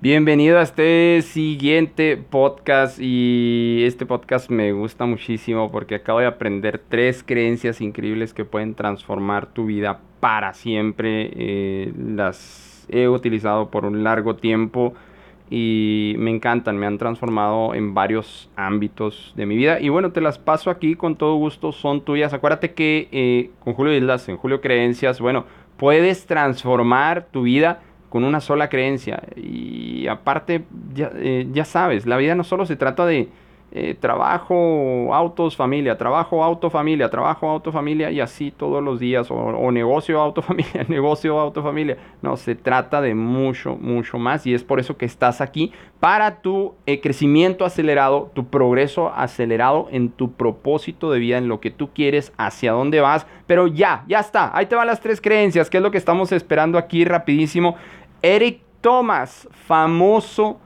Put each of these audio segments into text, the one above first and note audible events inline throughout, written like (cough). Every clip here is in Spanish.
Bienvenido a este siguiente podcast y este podcast me gusta muchísimo porque acabo de aprender tres creencias increíbles que pueden transformar tu vida para siempre. Eh, las he utilizado por un largo tiempo y me encantan, me han transformado en varios ámbitos de mi vida. Y bueno, te las paso aquí con todo gusto, son tuyas. Acuérdate que eh, con Julio Islas, en Julio Creencias, bueno, puedes transformar tu vida con una sola creencia. Y aparte, ya, eh, ya sabes, la vida no solo se trata de eh, trabajo, autos, familia, trabajo, auto, familia, trabajo, auto, familia y así todos los días, o, negocio, auto, (laughs) familia, negocio, auto, familia. No, se trata de mucho, mucho más y es por eso que estás aquí para tu eh, crecimiento acelerado, tu progreso acelerado en tu propósito de vida, en lo que tú quieres, hacia dónde vas. Pero ya, ya está, ahí te van las tres creencias, que es lo que estamos esperando aquí rapidísimo. Eric Thomas, famoso,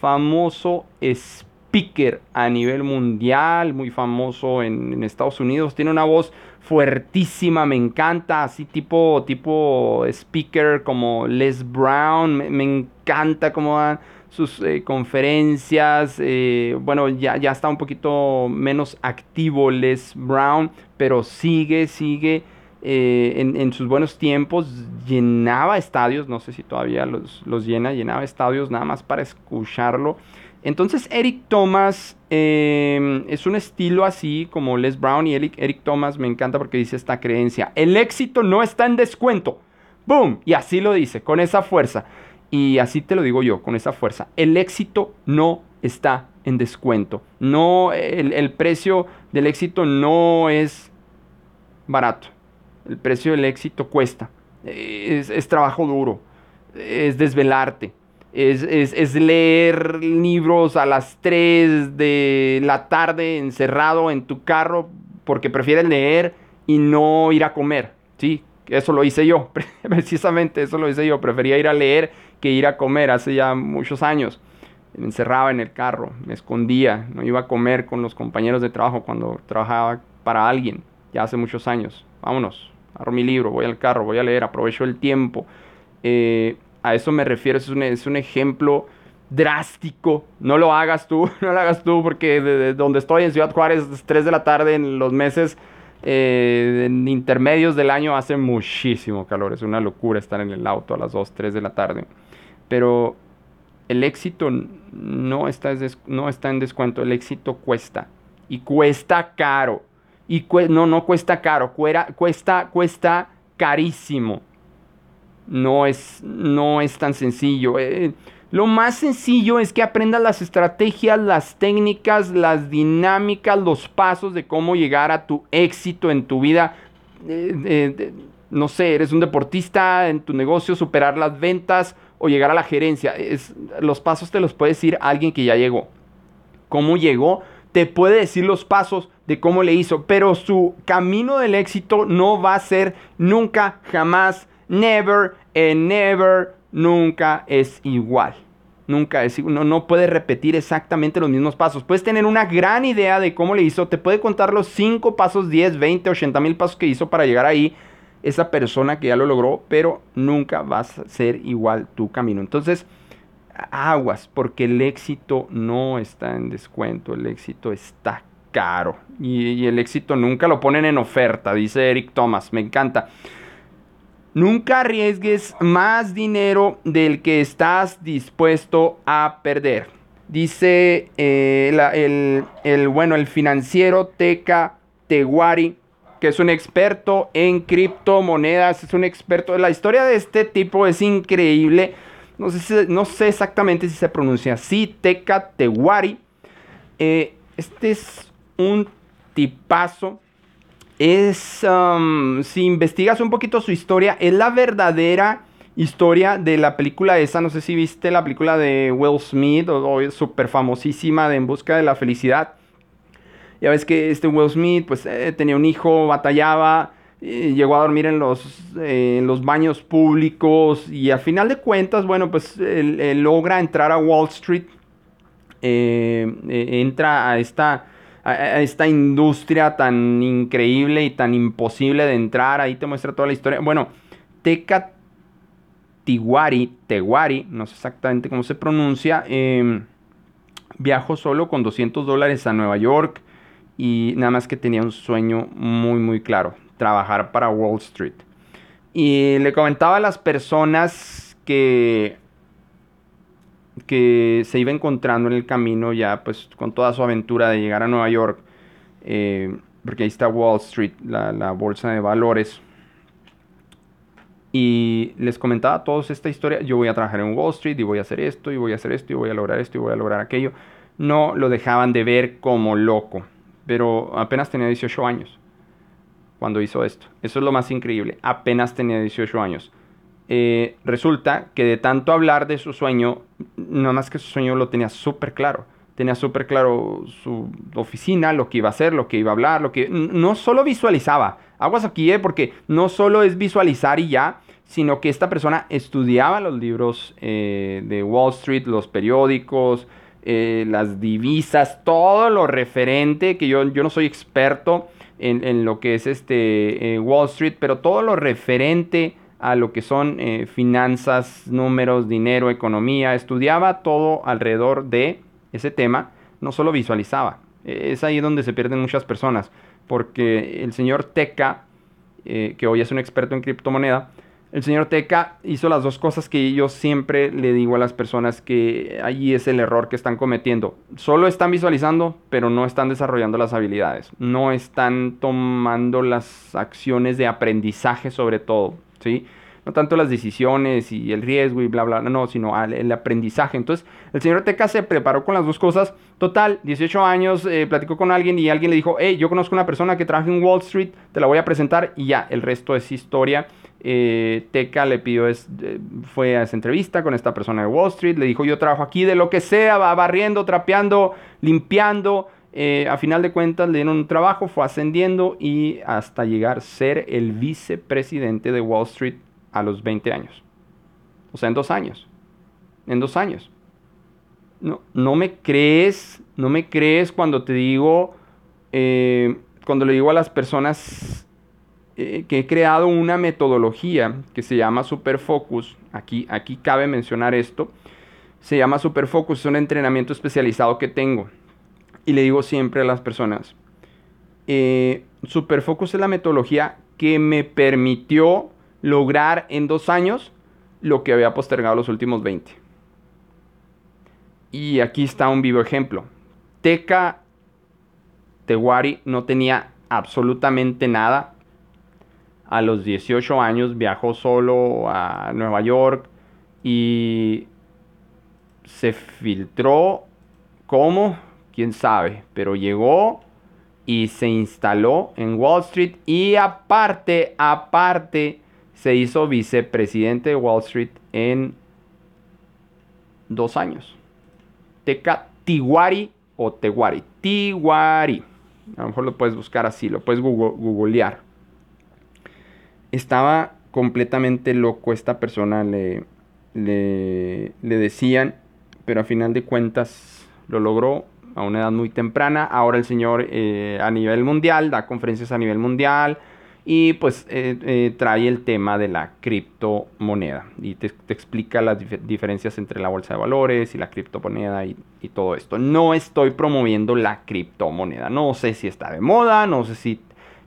famoso espíritu speaker a nivel mundial, muy famoso en, Estados Unidos. Tiene una voz fuertísima, me encanta, así tipo, tipo speaker como Les Brown. Me, encanta cómo dan sus eh, conferencias. Eh, bueno, ya, ya está un poquito menos activo Les Brown, pero sigue, sigue. Eh, en, sus buenos tiempos llenaba estadios, no sé si todavía los, los llena, llenaba estadios nada más para escucharlo. Entonces Eric Thomas em, es un estilo así como Les Brown y Eric, Eric Thomas me encanta porque dice esta creencia. El éxito no está en descuento. ¡Boom! Y así lo dice, con esa fuerza. Y así te lo digo yo, con esa fuerza. El éxito no está en descuento. No, el, precio del éxito no es barato. El precio del éxito cuesta. es trabajo duro. Es desvelarte es, leer libros a las 3 de la tarde encerrado en tu carro porque prefieres leer y no ir a comer. Sí, eso lo hice yo, (laughs) precisamente eso lo hice yo. Prefería ir a leer que ir a comer hace ya muchos años. Me encerraba en el carro, me escondía, no iba a comer con los compañeros de trabajo cuando trabajaba para alguien, ya hace muchos años. Vámonos, agarro mi libro, voy al carro, voy a leer, aprovecho el tiempo. Eh, a eso me refiero, es un, es un ejemplo drástico. No lo hagas tú, (laughs) no lo hagas tú, porque de, donde estoy en Ciudad Juárez, 3 de la tarde, en los meses eh, en intermedios del año, hace muchísimo calor. Es una locura estar en el auto a las 2, 3 de la tarde. Pero el éxito no está, no está en descuento, el éxito cuesta. Y cuesta caro. Y no, no cuesta caro, cuesta, cuesta carísimo no es, no es tan sencillo. Eh, lo más sencillo es que aprendas las estrategias, las técnicas, las dinámicas, los pasos de cómo llegar a tu éxito en tu vida. Eh, no sé, eres un deportista en tu negocio, superar las ventas o llegar a la gerencia. Es, los pasos te los puede decir alguien que ya llegó. ¿Cómo llegó? Te puede decir los pasos de cómo le hizo, pero su camino del éxito no va a ser nunca, jamás never and never, nunca es igual. Nunca es igual. No, no puede repetir exactamente los mismos pasos. Puedes tener una gran idea de cómo le hizo. Te puede contar los 5 pasos, 10, 20, 80 mil pasos que hizo para llegar ahí. Esa persona que ya lo logró, pero nunca vas a ser igual tu camino. Entonces, aguas, porque el éxito no está en descuento. El éxito está caro. Y el éxito nunca lo ponen en oferta, dice Eric Thomas. Me encanta. Nunca arriesgues más dinero del que estás dispuesto a perder. Dice eh, el, bueno, el financiero Teca Teguari, que es un experto en criptomonedas, es un experto. La historia de este tipo es increíble. No sé, no sé exactamente si se pronuncia así, Teca Teguari. Eh, este es un tipazo es, si investigas un poquito su historia, es la verdadera historia de la película esa, no sé si viste la película de Will Smith, o, súper famosísima de En Busca de la Felicidad. Ya ves que este Will Smith, pues eh, tenía un hijo, batallaba, llegó a dormir en los, en los baños públicos y al final de cuentas, bueno, pues logra entrar a Wall Street, eh, eh, entra a esta a, esta industria tan increíble y tan imposible de entrar. Ahí te muestra toda la historia. Bueno, Teca Tiguari, Teguari, no sé exactamente cómo se pronuncia, em, viajó solo con 200 dólares a Nueva York y nada más que tenía un sueño muy muy claro, trabajar para Wall Street. Y le comentaba a las personas que que se iba encontrando en el camino ya pues con toda su aventura de llegar a Nueva York, eh, porque ahí está Wall Street, la, la, bolsa de valores. Y les comentaba a todos esta historia, yo voy a trabajar en Wall Street y voy a hacer esto y voy a hacer esto y voy a lograr esto y voy a lograr aquello. No lo dejaban de ver como loco, pero apenas tenía 18 años cuando hizo esto. Eso es lo más increíble, apenas tenía 18 años. Eh, resulta que de tanto hablar de su sueño, nada más que su sueño lo tenía súper claro. Tenía súper claro su oficina, lo que iba a hacer, lo que iba a hablar, lo que... No solo visualizaba. Aguas aquí, ¿eh? porque no solo es visualizar y ya, sino que esta persona estudiaba los libros eh, de Wall Street, los periódicos, las divisas, todo lo referente, que yo, yo no soy experto en, en lo que es este Wall Street, pero todo lo referente a lo que son eh, finanzas, números, dinero, economía, estudiaba todo alrededor de ese tema, no solo visualizaba. Es ahí donde se pierden muchas personas, porque el señor Teca, eh, que hoy es un experto en criptomoneda, el señor Teca hizo las dos cosas que yo siempre le digo a las personas que allí es el error que están cometiendo. Solo están visualizando, pero no están desarrollando las habilidades. No están tomando las acciones de aprendizaje sobre todo. ¿Sí? No tanto las decisiones y el riesgo y bla, bla, no, sino el aprendizaje. Entonces, el señor Teca se preparó con las dos cosas. Total, 18 años, eh, platicó con alguien y alguien le dijo, hey, yo conozco una persona que trabaja en Wall Street, te la voy a presentar y ya, el resto es historia. Eh, Teca le pidió, es, eh, fue a esa entrevista con esta persona de Wall Street, le dijo, yo trabajo aquí de lo que sea, va barriendo, trapeando, limpiando. A final de cuentas le dieron un trabajo, fue ascendiendo y hasta llegar a ser el vicepresidente de Wall Street a los 20 años. O sea, en dos años. En dos años. No, no me crees, no me crees cuando te digo, eh, cuando le digo a las personas eh, que he creado una metodología que se llama Superfocus. Aquí, aquí cabe mencionar esto. Se llama Superfocus, es un entrenamiento especializado que tengo. Y le digo siempre a las personas, eh, Superfocus es la metodología que me permitió lograr en dos años lo que había postergado los últimos 20. Y aquí está un vivo ejemplo. Teca Teguari no tenía absolutamente nada. A los 18 años viajó solo a Nueva York y se filtró. ¿Cómo? ¿Quién sabe? Pero llegó y se instaló en Wall Street y aparte, aparte, se hizo vicepresidente de Wall Street en dos años. Teca Tiguari o Teguari. Tiguari. A lo mejor lo puedes buscar así, lo puedes googlear. Estaba completamente loco esta persona, le, le, decían, pero a final de cuentas lo logró a una edad muy temprana. Ahora el señor eh, a nivel mundial, da conferencias a nivel mundial, y pues eh, eh, trae el tema de la criptomoneda y te, explica las diferencias entre la bolsa de valores y la criptomoneda y, y, todo esto. No estoy promoviendo la criptomoneda, no sé si está de moda, no sé si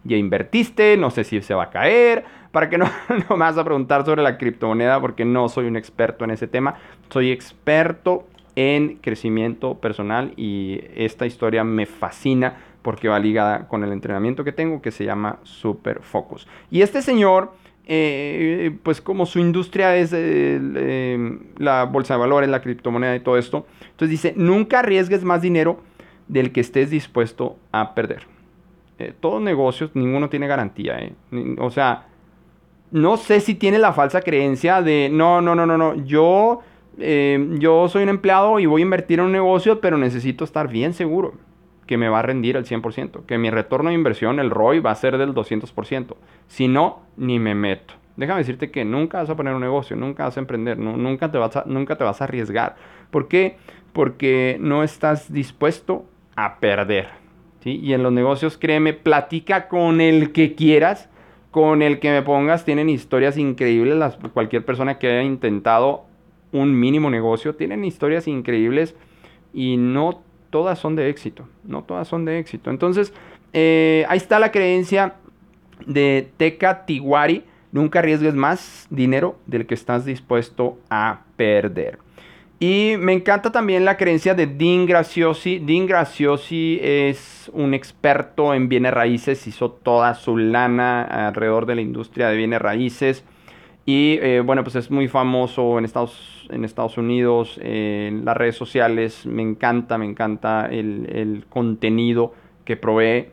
ya invertiste, no sé si se va a caer, para que no, (laughs) no vas a preguntar sobre la criptomoneda porque no soy un experto en ese tema, soy experto en crecimiento personal y esta historia me fascina porque va ligada con el entrenamiento que tengo que se llama Super Focus. Y este señor, eh, pues como su industria es eh, la bolsa de valores, la criptomoneda y todo esto, entonces dice, nunca arriesgues más dinero del que estés dispuesto a perder. Eh, todos negocios, ninguno tiene garantía. O sea, no sé si tiene la falsa creencia de, no, no, no, no, no, yo, yo soy un empleado y voy a invertir en un negocio, pero necesito estar bien seguro que me va a rendir el 100%, que mi retorno de inversión, el ROI, va a ser del 200%. Si no, ni me meto. Déjame decirte que nunca vas a poner un negocio, nunca vas a emprender, nunca, te vas a, nunca te vas a arriesgar. ¿Por qué? Porque no estás dispuesto a perder. ¿sí? Y en los negocios, créeme, platica con el que quieras, con el que me pongas tienen historias increíbles. Las, cualquier persona que haya intentado un mínimo negocio tienen historias increíbles y no todas son de éxito. No todas son de éxito. Entonces, eh, ahí está la creencia de Teca Tiguari. Nunca arriesgues más dinero del que estás dispuesto a perder. Y me encanta también la creencia de Dean Graciosi. Dean Graciosi es un experto en bienes raíces, hizo toda su lana alrededor de la industria de bienes raíces. Y eh, bueno, pues es muy famoso en Estados, en Estados Unidos, en las redes sociales. Me encanta, me encanta el, contenido que provee.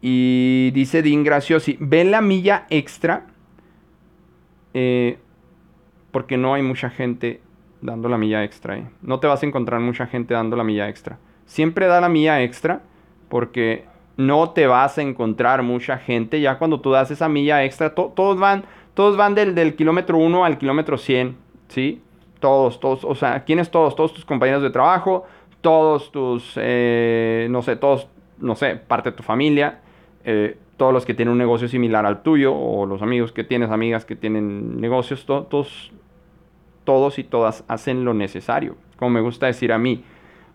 Y dice Dean Graciosi, ve la milla extra eh, porque no hay mucha gente dando la milla extra. ¿eh? No te vas a encontrar mucha gente dando la milla extra. Siempre da la milla extra porque no te vas a encontrar mucha gente. Ya cuando tú das esa milla extra, todos van, todos van del, kilómetro 1 al kilómetro 100. ¿Sí? Todos, todos. O sea, ¿quiénes todos? Todos tus compañeros de trabajo, todos tus, eh, no sé, todos, no sé, parte de tu familia. Eh, todos los que tienen un negocio similar al tuyo o los amigos que tienes, amigas que tienen negocios, todos todos y todas hacen lo necesario, como me gusta decir a mí.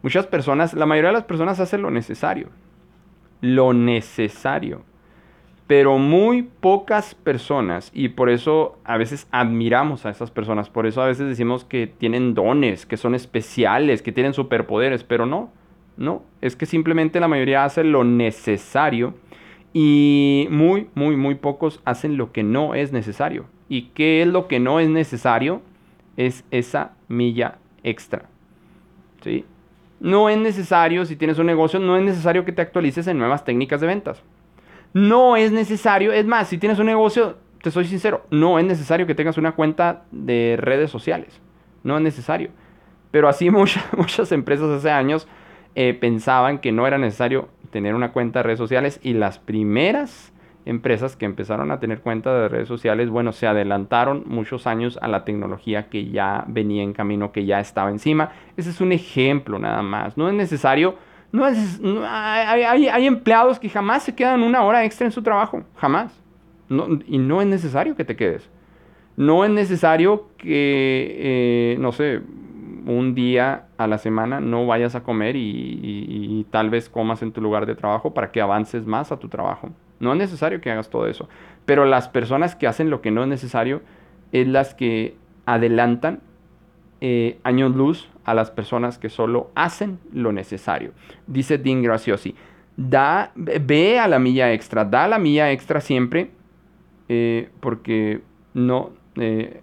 Muchas personas, la mayoría de las personas hacen lo necesario. Lo necesario. Pero muy pocas personas, y por eso a veces admiramos a esas personas, por eso a veces decimos que tienen dones, que son especiales, que tienen superpoderes, pero no, no, es que simplemente la mayoría hace lo necesario y muy, muy, muy pocos hacen lo que no es necesario. ¿Y qué es lo que no es necesario? es esa milla extra. ¿sí? No es necesario, si tienes un negocio, no es necesario que te actualices en nuevas técnicas de ventas. No es necesario, es más, si tienes un negocio, te soy sincero, no es necesario que tengas una cuenta de redes sociales. No es necesario. Pero así (laughs) muchas, muchas empresas hace años eh, pensaban que no era necesario tener una cuenta de redes sociales y las primeras empresas que empezaron a tener cuenta de redes sociales, bueno, se adelantaron muchos años a la tecnología que ya venía en camino, que ya estaba encima. Ese es un ejemplo nada más. No es necesario, no es, hay, empleados que jamás se quedan una hora extra en su trabajo, jamás. y no es necesario que te quedes. No es necesario que, eh, no sé, un día a la semana no vayas a comer y tal vez comas en tu lugar de trabajo para que avances más a tu trabajo. No es necesario que hagas todo eso. Pero las personas que hacen lo que no es necesario es las que adelantan eh, años luz a las personas que solo hacen lo necesario. Dice Dean Graciosi, da, ve a la milla extra, da la milla extra siempre, eh, porque no, eh,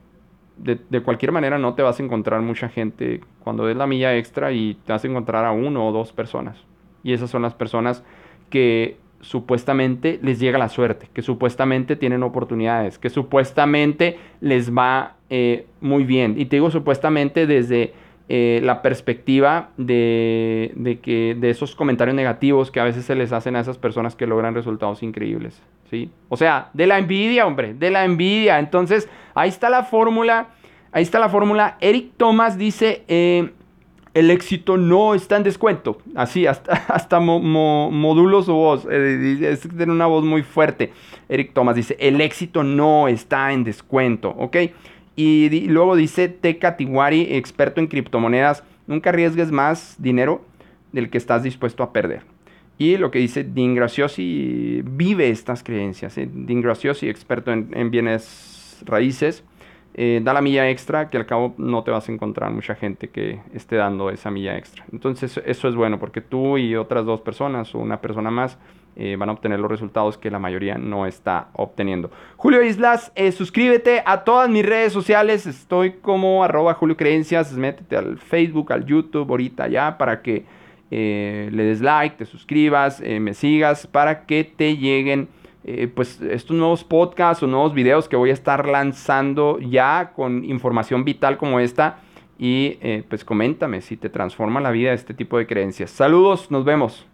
de, cualquier manera no te vas a encontrar mucha gente cuando des la milla extra y te vas a encontrar a uno o dos personas. Y esas son las personas que supuestamente les llega la suerte, que supuestamente tienen oportunidades, que supuestamente les va eh, muy bien. Y te digo supuestamente desde eh, la perspectiva de, de, que, de esos comentarios negativos que a veces se les hacen a esas personas que logran resultados increíbles. ¿sí? O sea, de la envidia, hombre, de la envidia. Entonces, ahí está la fórmula. Ahí está la fórmula. Eric Thomas dice, eh, el éxito no está en descuento. Así, hasta, (laughs) hasta moduló su voz. Eh, es, tiene una voz muy fuerte. Eric Thomas dice, el éxito no está en descuento, ¿ok? Y, luego dice Teca Tiguari, experto en criptomonedas, nunca arriesgues más dinero del que estás dispuesto a perder. Y lo que dice Dean Graciosi, vive estas creencias. ¿eh? Dean Graciosi, experto en bienes raíces, eh, da la milla extra, que al cabo no te vas a encontrar mucha gente que esté dando esa milla extra. Entonces eso es bueno porque tú y otras dos personas o una persona más eh, van a obtener los resultados que la mayoría no está obteniendo. Julio Islas, eh, suscríbete a todas mis redes sociales. Estoy como arroba Julio Creencias. Métete al Facebook, al YouTube ahorita ya para que le des like, te suscribas, me sigas para que te lleguen eh, pues estos nuevos podcasts o nuevos videos que voy a estar lanzando ya con información vital como esta. Y eh, pues coméntame si te transforma la vida este tipo de creencias. Saludos, nos vemos.